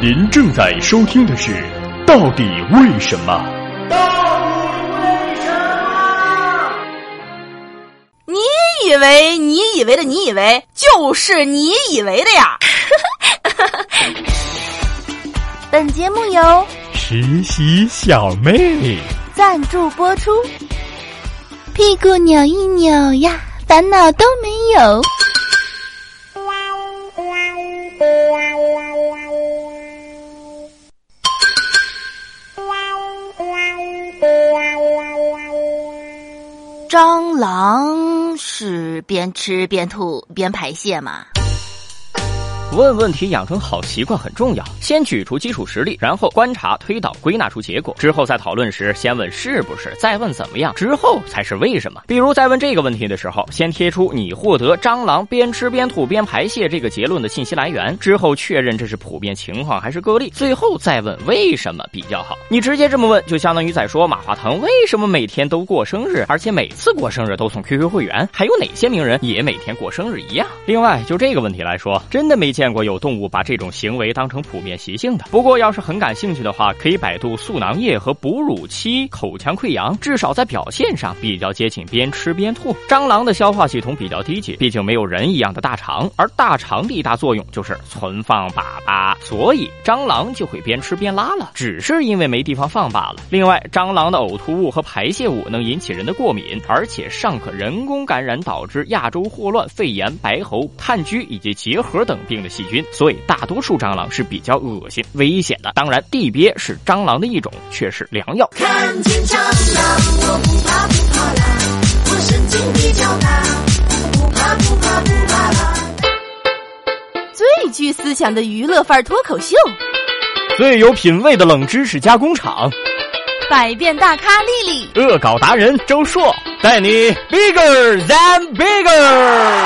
您正在收听的是《到底为什么》。到底为什么？你以为你以为的你以为就是你以为的呀？本节目由实习小妹赞助播出。屁股扭一扭呀，烦恼都没有。蟑螂是边吃边吐边排泄吗？问问题养成好习惯很重要，先举出基础实例，然后观察、推导、归纳出结果，之后在讨论时，先问是不是，再问怎么样，之后才是为什么。比如在问这个问题的时候，先贴出你获得蟑螂边吃边吐边排泄这个结论的信息来源，之后确认这是普遍情况还是个例，最后再问为什么比较好。你直接这么问，就相当于在说马化腾为什么每天都过生日，而且每次过生日都送 QQ 会员，还有哪些名人也每天过生日一样。另外，就这个问题来说，真的没。见见过有动物把这种行为当成普遍习性的。不过，要是很感兴趣的话，可以百度素囊液和哺乳期口腔溃疡，至少在表现上比较接近边吃边吐。蟑螂的消化系统比较低级，毕竟没有人一样的大肠，而大肠的一大作用就是存放粑粑，所以蟑螂就会边吃边拉了，只是因为没地方放罢了。另外，蟑螂的呕吐物和排泄物能引起人的过敏，而且尚可人工感染，导致亚洲霍乱、肺炎、白喉、炭疽以及结核等病的。细菌，所以大多数蟑螂是比较恶心、危险的。当然，地鳖是蟑螂的一种，却是良药。看见蟑螂，我不怕不怕啦，我神经比较大，不怕不怕不怕啦。最具思想的娱乐范儿脱口秀，最有品味的冷知识加工厂，百变大咖丽丽，恶搞达人周硕，带你 bigger than big。